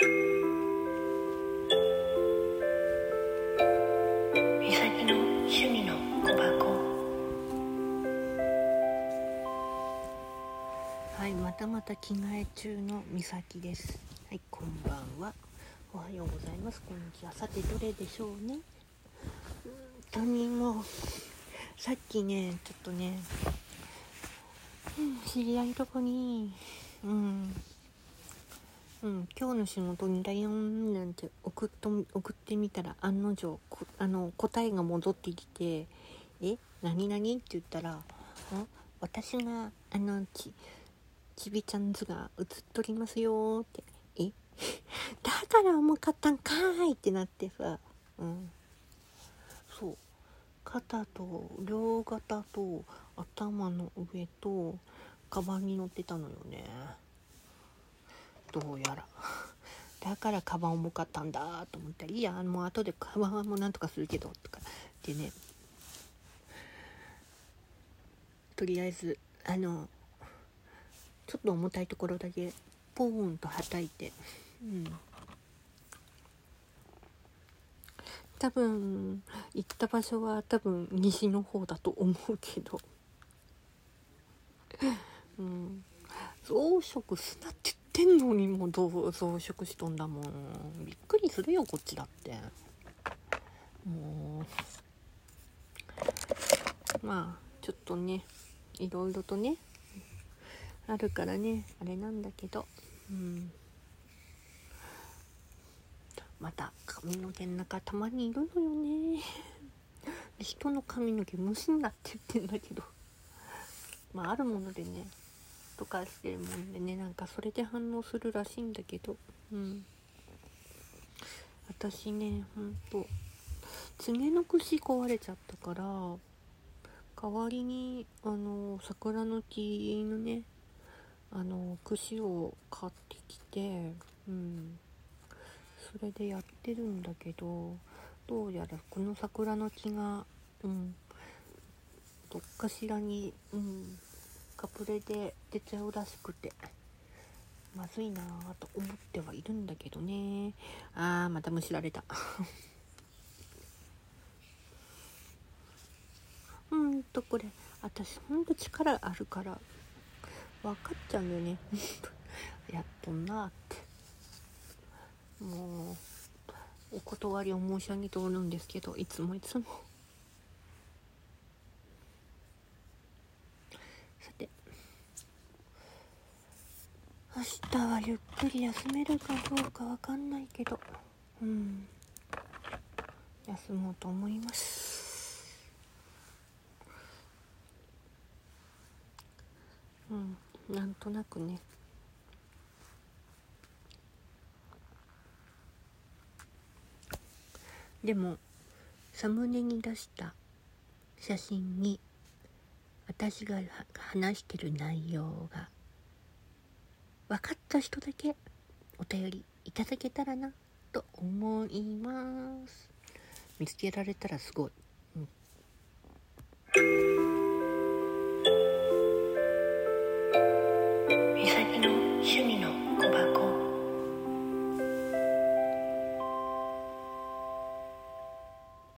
美咲の趣味の小箱はい、またまた着替え中のみさきです。はい、こんばんは。おはようございます。こんにちは。さて、どれでしょうね。うーんとにも、さっきね、ちょっとね、うん、知り合いとこに、うん、うん、今日の仕事にだよんなんて送っと送ってみたら案の定あの答えが戻ってきて「え何何?」って言ったら「私があのちちびちゃん図が映っとりますよ」って「え？だから重かったんかーい!」ってなってさうんそう肩と両肩と頭の上とカバンに乗ってたのよねどうやら。だからカバン重かったんだと思ったりいやもう後でカバンはもうなんとかするけどとか。でねとりあえずあのちょっと重たいところだけポーンとはたいて。うん。多分行った場所は多分西の方だと思うけど。うん。増殖すなってってんのにもう増殖しとんだもん。びっくりするよこっちだって。もう。まあちょっとねいろいろとねあるからねあれなんだけど。うん。また髪の毛の中たまにいるのよね。人の髪の毛結んだって言ってんだけど。まああるものでね。とかしてるもんでねなんかそれで反応するらしいんだけど。うん。私ねほんと爪の串壊れちゃったから代わりにあの桜の木のねあの串を買ってきてうん。それでやってるんだけどどうやらこの桜の木がうんどっかしらにうんカプレで出ちゃうらしくて。まずいなぁと思ってはいるんだけどね。あーまたむしられた。ほんとこれ私ほんと力あるから分かっちゃうんだよね。やっとんなって。もうお断りを申し上げておるんですけどいつもいつも。明日はゆっくり休めるかどうかわかんないけど。うん。休もうと思います。うん。なんとなくね。でもサムネに出した写真に私が話してる内容が分かった人だけお便りいただけたらなと思います。見つけられたらすごい、うん、美咲の趣味の小箱。